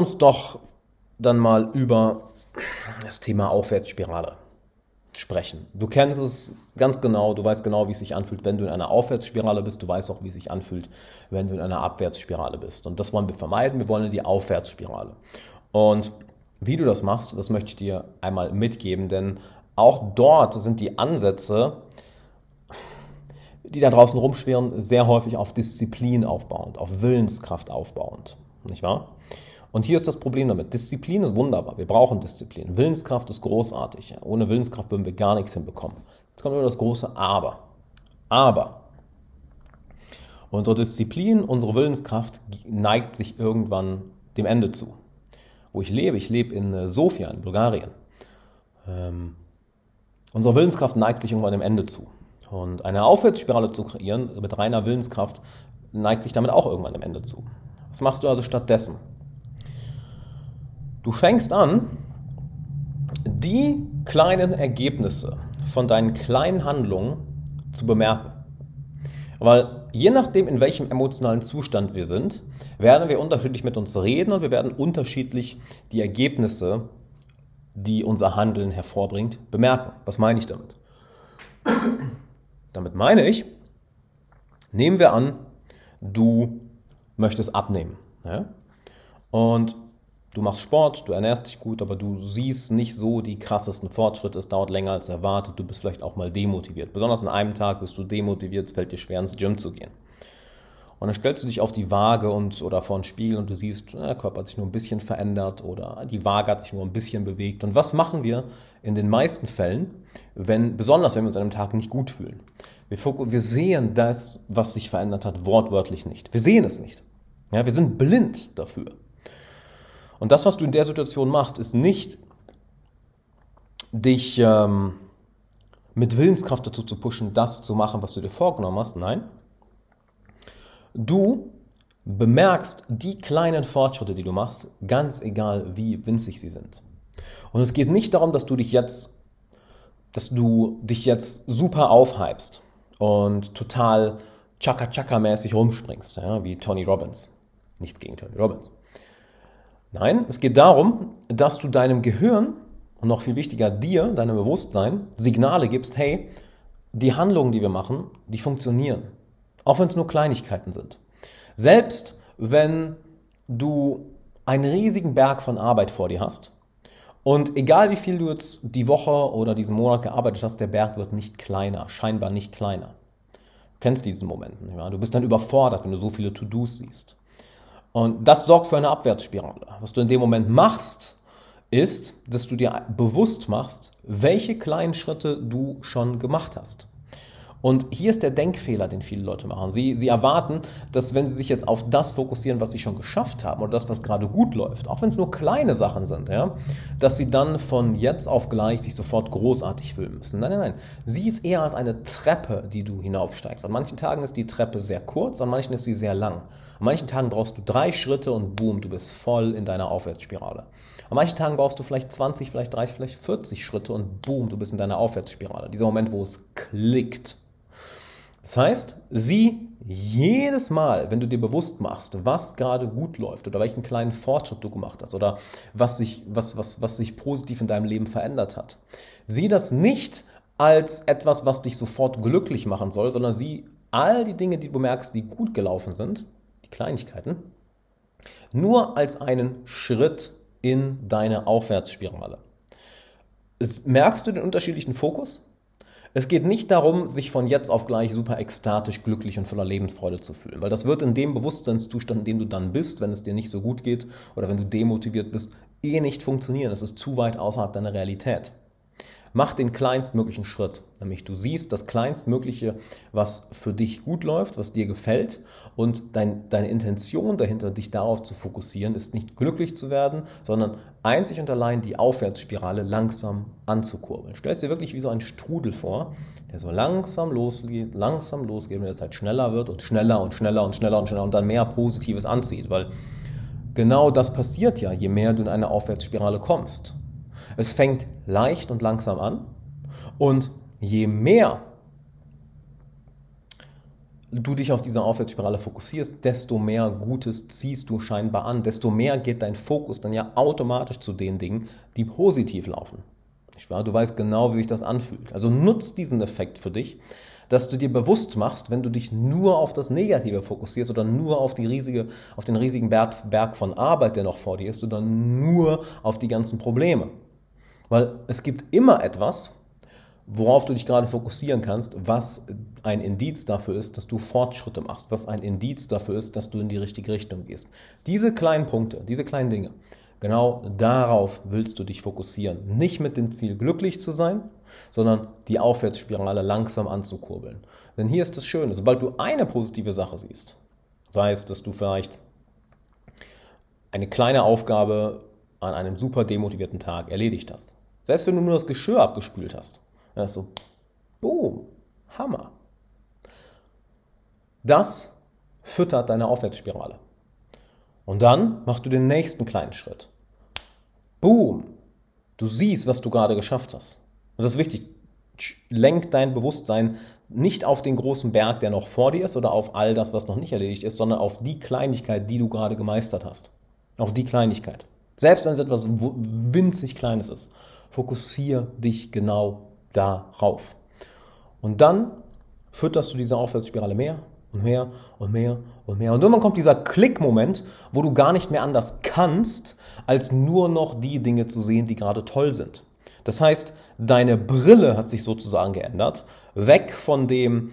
uns doch dann mal über das Thema Aufwärtsspirale sprechen. Du kennst es ganz genau, du weißt genau, wie es sich anfühlt, wenn du in einer Aufwärtsspirale bist, du weißt auch, wie es sich anfühlt, wenn du in einer Abwärtsspirale bist. Und das wollen wir vermeiden, wir wollen die Aufwärtsspirale. Und wie du das machst, das möchte ich dir einmal mitgeben, denn auch dort sind die Ansätze, die da draußen rumschwirren, sehr häufig auf Disziplin aufbauend, auf Willenskraft aufbauend. Nicht wahr? Und hier ist das Problem damit. Disziplin ist wunderbar. Wir brauchen Disziplin. Willenskraft ist großartig. Ohne Willenskraft würden wir gar nichts hinbekommen. Jetzt kommt immer das große Aber. Aber unsere Disziplin, unsere Willenskraft neigt sich irgendwann dem Ende zu. Wo ich lebe, ich lebe in äh, Sofia, in Bulgarien. Ähm, unsere Willenskraft neigt sich irgendwann dem Ende zu. Und eine Aufwärtsspirale zu kreieren mit reiner Willenskraft neigt sich damit auch irgendwann dem Ende zu. Was machst du also stattdessen? Du fängst an, die kleinen Ergebnisse von deinen kleinen Handlungen zu bemerken. Weil je nachdem, in welchem emotionalen Zustand wir sind, werden wir unterschiedlich mit uns reden und wir werden unterschiedlich die Ergebnisse, die unser Handeln hervorbringt, bemerken. Was meine ich damit? Damit meine ich, nehmen wir an, du möchtest abnehmen. Ja? Und du machst Sport, du ernährst dich gut, aber du siehst nicht so die krassesten Fortschritte, es dauert länger als erwartet, du bist vielleicht auch mal demotiviert. Besonders an einem Tag bist du demotiviert, es fällt dir schwer ins Gym zu gehen. Und dann stellst du dich auf die Waage und, oder vor ein Spiegel und du siehst, der Körper hat sich nur ein bisschen verändert oder die Waage hat sich nur ein bisschen bewegt. Und was machen wir in den meisten Fällen, wenn, besonders wenn wir uns an einem Tag nicht gut fühlen? Wir, wir sehen das, was sich verändert hat, wortwörtlich nicht. Wir sehen es nicht. Ja, wir sind blind dafür. Und das, was du in der Situation machst, ist nicht, dich ähm, mit Willenskraft dazu zu pushen, das zu machen, was du dir vorgenommen hast. Nein. Du bemerkst die kleinen Fortschritte, die du machst, ganz egal wie winzig sie sind. Und es geht nicht darum, dass du dich jetzt, dass du dich jetzt super aufhypst und total Chaka-Chaka-mäßig rumspringst, ja, wie Tony Robbins. Nichts gegen Tony Robbins. Nein, es geht darum, dass du deinem Gehirn und noch viel wichtiger dir, deinem Bewusstsein, Signale gibst, hey, die Handlungen, die wir machen, die funktionieren. Auch wenn es nur Kleinigkeiten sind. Selbst wenn du einen riesigen Berg von Arbeit vor dir hast und egal wie viel du jetzt die Woche oder diesen Monat gearbeitet hast, der Berg wird nicht kleiner, scheinbar nicht kleiner. Du kennst diesen Moment. Ja? Du bist dann überfordert, wenn du so viele To-Dos siehst. Und das sorgt für eine Abwärtsspirale. Was du in dem Moment machst, ist, dass du dir bewusst machst, welche kleinen Schritte du schon gemacht hast. Und hier ist der Denkfehler, den viele Leute machen. Sie, sie erwarten, dass wenn sie sich jetzt auf das fokussieren, was sie schon geschafft haben oder das, was gerade gut läuft, auch wenn es nur kleine Sachen sind, ja, dass sie dann von jetzt auf gleich sich sofort großartig fühlen müssen. Nein, nein, nein. Sie ist eher als eine Treppe, die du hinaufsteigst. An manchen Tagen ist die Treppe sehr kurz, an manchen ist sie sehr lang. An manchen Tagen brauchst du drei Schritte und boom, du bist voll in deiner Aufwärtsspirale. An manchen Tagen brauchst du vielleicht 20, vielleicht 30, vielleicht 40 Schritte und boom, du bist in deiner Aufwärtsspirale. Dieser Moment, wo es klickt. Das heißt, sieh jedes Mal, wenn du dir bewusst machst, was gerade gut läuft oder welchen kleinen Fortschritt du gemacht hast oder was sich, was, was, was sich positiv in deinem Leben verändert hat, sieh das nicht als etwas, was dich sofort glücklich machen soll, sondern sieh all die Dinge, die du merkst, die gut gelaufen sind, die Kleinigkeiten, nur als einen Schritt in deine Aufwärtsspirale. Merkst du den unterschiedlichen Fokus? Es geht nicht darum, sich von jetzt auf gleich super ekstatisch, glücklich und voller Lebensfreude zu fühlen, weil das wird in dem Bewusstseinszustand, in dem du dann bist, wenn es dir nicht so gut geht oder wenn du demotiviert bist, eh nicht funktionieren. Es ist zu weit außerhalb deiner Realität. Mach den kleinstmöglichen Schritt, nämlich du siehst das kleinstmögliche, was für dich gut läuft, was dir gefällt und dein, deine Intention dahinter, dich darauf zu fokussieren, ist nicht glücklich zu werden, sondern einzig und allein die Aufwärtsspirale langsam anzukurbeln. Stell dir wirklich wie so ein Strudel vor, der so langsam losgeht, langsam losgeht und der Zeit schneller wird und schneller und schneller und schneller und schneller und dann mehr Positives anzieht, weil genau das passiert ja, je mehr du in eine Aufwärtsspirale kommst. Es fängt leicht und langsam an und je mehr du dich auf diese Aufwärtsspirale fokussierst, desto mehr Gutes ziehst du scheinbar an, desto mehr geht dein Fokus dann ja automatisch zu den Dingen, die positiv laufen. Du weißt genau, wie sich das anfühlt. Also nutzt diesen Effekt für dich, dass du dir bewusst machst, wenn du dich nur auf das Negative fokussierst oder nur auf, die riesige, auf den riesigen Berg von Arbeit, der noch vor dir ist, oder nur auf die ganzen Probleme. Weil es gibt immer etwas, worauf du dich gerade fokussieren kannst, was ein Indiz dafür ist, dass du Fortschritte machst, was ein Indiz dafür ist, dass du in die richtige Richtung gehst. Diese kleinen Punkte, diese kleinen Dinge, genau darauf willst du dich fokussieren. Nicht mit dem Ziel, glücklich zu sein, sondern die Aufwärtsspirale langsam anzukurbeln. Denn hier ist das Schöne, sobald du eine positive Sache siehst, sei es, dass du vielleicht eine kleine Aufgabe an einem super demotivierten Tag erledigt hast, selbst wenn du nur das Geschirr abgespült hast, dann ist so, boom, Hammer. Das füttert deine Aufwärtsspirale. Und dann machst du den nächsten kleinen Schritt. Boom. Du siehst, was du gerade geschafft hast. Und das ist wichtig. Lenk dein Bewusstsein nicht auf den großen Berg, der noch vor dir ist oder auf all das, was noch nicht erledigt ist, sondern auf die Kleinigkeit, die du gerade gemeistert hast. Auf die Kleinigkeit. Selbst wenn es etwas winzig Kleines ist. Fokussiere dich genau darauf. Und dann fütterst du diese Aufwärtsspirale mehr und mehr und mehr und mehr. Und irgendwann kommt dieser Klickmoment, wo du gar nicht mehr anders kannst, als nur noch die Dinge zu sehen, die gerade toll sind. Das heißt, deine Brille hat sich sozusagen geändert, weg von dem,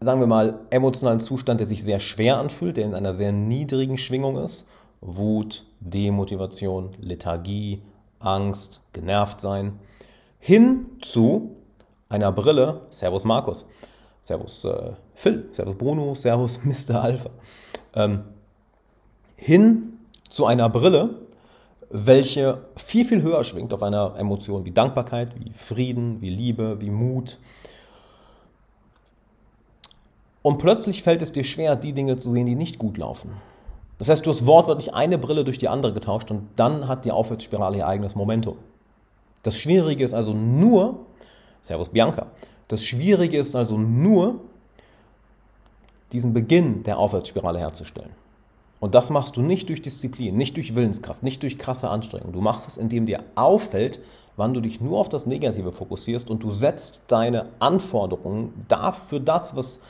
sagen wir mal, emotionalen Zustand, der sich sehr schwer anfühlt, der in einer sehr niedrigen Schwingung ist. Wut, Demotivation, Lethargie, Angst, genervt sein, hin zu einer Brille, Servus Markus, Servus äh, Phil, Servus Bruno, Servus Mr. Alpha, ähm, hin zu einer Brille, welche viel, viel höher schwingt auf einer Emotion wie Dankbarkeit, wie Frieden, wie Liebe, wie Mut. Und plötzlich fällt es dir schwer, die Dinge zu sehen, die nicht gut laufen. Das heißt, du hast wortwörtlich eine Brille durch die andere getauscht und dann hat die Aufwärtsspirale ihr eigenes Momentum. Das Schwierige ist also nur, Servus Bianca, das Schwierige ist also nur, diesen Beginn der Aufwärtsspirale herzustellen. Und das machst du nicht durch Disziplin, nicht durch Willenskraft, nicht durch krasse Anstrengung. Du machst es, indem dir auffällt, wann du dich nur auf das Negative fokussierst und du setzt deine Anforderungen dafür das, was,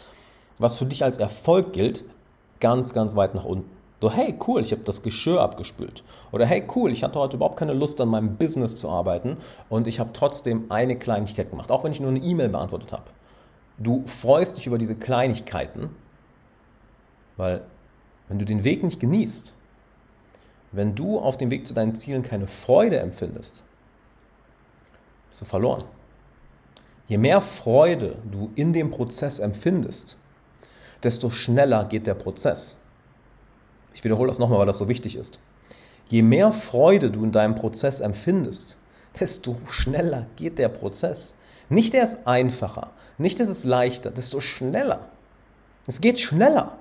was für dich als Erfolg gilt, ganz, ganz weit nach unten. So, hey, cool, ich habe das Geschirr abgespült. Oder hey, cool, ich hatte heute überhaupt keine Lust, an meinem Business zu arbeiten und ich habe trotzdem eine Kleinigkeit gemacht, auch wenn ich nur eine E-Mail beantwortet habe. Du freust dich über diese Kleinigkeiten, weil wenn du den Weg nicht genießt, wenn du auf dem Weg zu deinen Zielen keine Freude empfindest, bist du verloren. Je mehr Freude du in dem Prozess empfindest, desto schneller geht der Prozess. Ich wiederhole das nochmal, weil das so wichtig ist. Je mehr Freude du in deinem Prozess empfindest, desto schneller geht der Prozess. Nicht erst einfacher, nicht ist es leichter, desto schneller. Es geht schneller.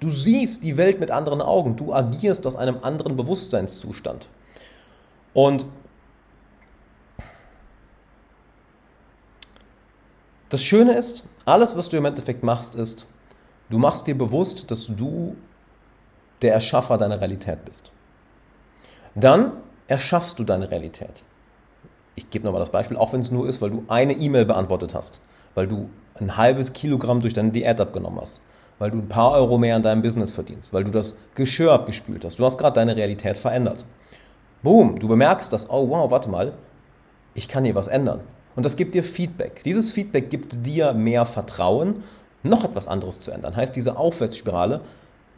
Du siehst die Welt mit anderen Augen, du agierst aus einem anderen Bewusstseinszustand. Und das Schöne ist, alles, was du im Endeffekt machst, ist, du machst dir bewusst, dass du der Erschaffer deiner Realität bist. Dann erschaffst du deine Realität. Ich gebe nochmal das Beispiel, auch wenn es nur ist, weil du eine E-Mail beantwortet hast, weil du ein halbes Kilogramm durch deine Diät abgenommen hast, weil du ein paar Euro mehr an deinem Business verdienst, weil du das Geschirr abgespült hast. Du hast gerade deine Realität verändert. Boom, du bemerkst das, oh wow, warte mal, ich kann hier was ändern. Und das gibt dir Feedback. Dieses Feedback gibt dir mehr Vertrauen, noch etwas anderes zu ändern. Heißt, diese Aufwärtsspirale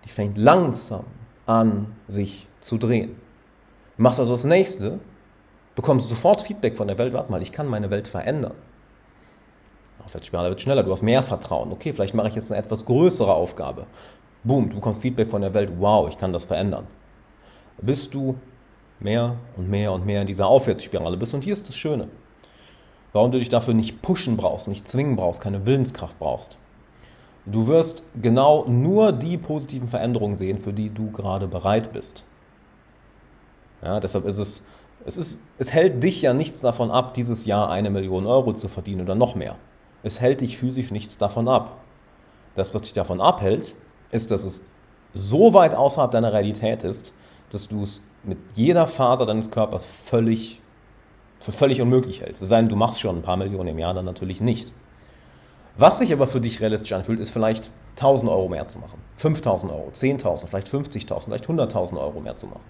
die fängt langsam an, sich zu drehen. Du machst also das nächste, bekommst sofort Feedback von der Welt, warte mal, ich kann meine Welt verändern. Aufwärtsspirale wird schneller, du hast mehr Vertrauen. Okay, vielleicht mache ich jetzt eine etwas größere Aufgabe. Boom, du bekommst Feedback von der Welt, wow, ich kann das verändern. Bis du mehr und mehr und mehr in dieser Aufwärtsspirale bist. Und hier ist das Schöne. Warum du dich dafür nicht pushen brauchst, nicht zwingen brauchst, keine Willenskraft brauchst. Du wirst genau nur die positiven Veränderungen sehen, für die du gerade bereit bist. Ja, deshalb ist es, es, ist, es hält dich ja nichts davon ab, dieses Jahr eine Million Euro zu verdienen oder noch mehr. Es hält dich physisch nichts davon ab. Das, was dich davon abhält, ist, dass es so weit außerhalb deiner Realität ist, dass du es mit jeder Faser deines Körpers völlig für völlig unmöglich hältst. Es sei denn, du machst schon ein paar Millionen im Jahr, dann natürlich nicht. Was sich aber für dich realistisch anfühlt, ist vielleicht 1000 Euro mehr zu machen, 5000 Euro, 10.000, vielleicht 50.000, vielleicht 100.000 Euro mehr zu machen.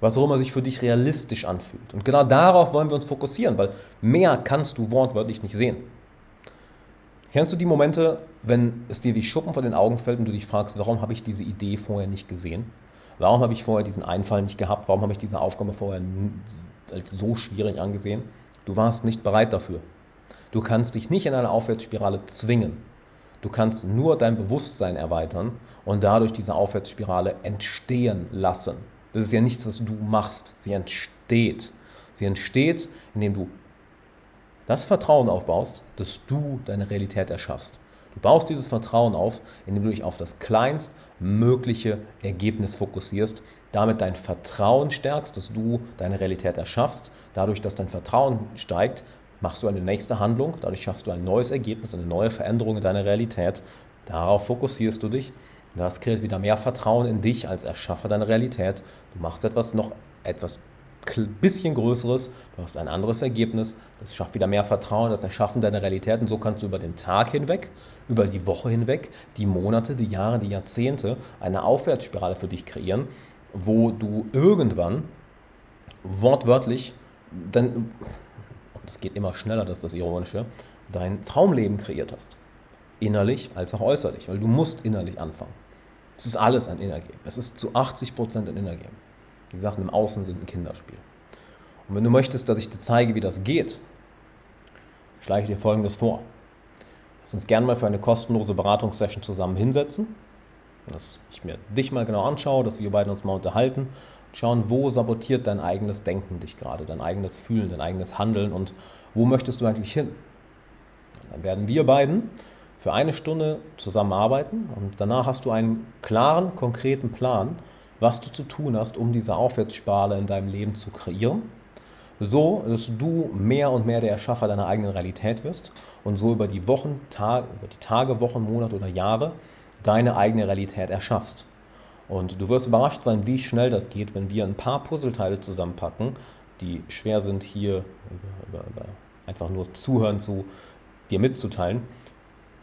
Was auch immer sich für dich realistisch anfühlt. Und genau darauf wollen wir uns fokussieren, weil mehr kannst du wortwörtlich nicht sehen. Kennst du die Momente, wenn es dir wie Schuppen von den Augen fällt und du dich fragst, warum habe ich diese Idee vorher nicht gesehen? Warum habe ich vorher diesen Einfall nicht gehabt? Warum habe ich diese Aufgabe vorher als so schwierig angesehen? Du warst nicht bereit dafür. Du kannst dich nicht in eine Aufwärtsspirale zwingen. Du kannst nur dein Bewusstsein erweitern und dadurch diese Aufwärtsspirale entstehen lassen. Das ist ja nichts, was du machst. Sie entsteht. Sie entsteht, indem du das Vertrauen aufbaust, dass du deine Realität erschaffst. Du baust dieses Vertrauen auf, indem du dich auf das kleinstmögliche Ergebnis fokussierst, damit dein Vertrauen stärkst, dass du deine Realität erschaffst. Dadurch, dass dein Vertrauen steigt, machst du eine nächste Handlung, dadurch schaffst du ein neues Ergebnis, eine neue Veränderung in deiner Realität. Darauf fokussierst du dich. Das kreiert wieder mehr Vertrauen in dich als Erschaffer deiner Realität. Du machst etwas noch etwas bisschen Größeres, du hast ein anderes Ergebnis, das schafft wieder mehr Vertrauen, das Erschaffen deiner Realität und so kannst du über den Tag hinweg, über die Woche hinweg, die Monate, die Jahre, die Jahrzehnte eine Aufwärtsspirale für dich kreieren, wo du irgendwann wortwörtlich, dann, und es geht immer schneller, das ist das Ironische, dein Traumleben kreiert hast. Innerlich als auch äußerlich, weil du musst innerlich anfangen. Es ist alles ein Innergame. Es ist zu 80% ein Innergame. Die Sachen im Außen sind ein Kinderspiel. Und wenn du möchtest, dass ich dir zeige, wie das geht, schlage ich dir Folgendes vor. Lass uns gerne mal für eine kostenlose Beratungssession zusammen hinsetzen, dass ich mir dich mal genau anschaue, dass wir beide uns mal unterhalten und schauen, wo sabotiert dein eigenes Denken dich gerade, dein eigenes Fühlen, dein eigenes Handeln und wo möchtest du eigentlich hin. Und dann werden wir beiden für eine Stunde zusammenarbeiten und danach hast du einen klaren, konkreten Plan, was du zu tun hast, um diese Aufwärtsspirale in deinem Leben zu kreieren. So, dass du mehr und mehr der Erschaffer deiner eigenen Realität wirst und so über die Wochen, Tage, über die Tage, Wochen, Monate oder Jahre deine eigene Realität erschaffst. Und du wirst überrascht sein, wie schnell das geht, wenn wir ein paar Puzzleteile zusammenpacken, die schwer sind hier über, über, über einfach nur zuhören zu dir mitzuteilen.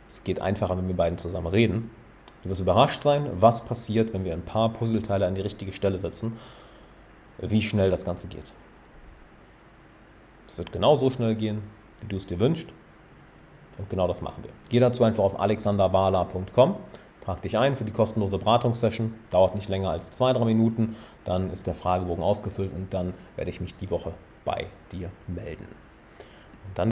Es geht einfacher, wenn wir beiden zusammen reden. Du wirst überrascht sein, was passiert, wenn wir ein paar Puzzleteile an die richtige Stelle setzen, wie schnell das Ganze geht. Es wird genau so schnell gehen, wie du es dir wünschst. Und genau das machen wir. Geh dazu einfach auf alexanderbala.com, trag dich ein für die kostenlose Beratungssession. Dauert nicht länger als zwei, drei Minuten. Dann ist der Fragebogen ausgefüllt und dann werde ich mich die Woche bei dir melden. Und dann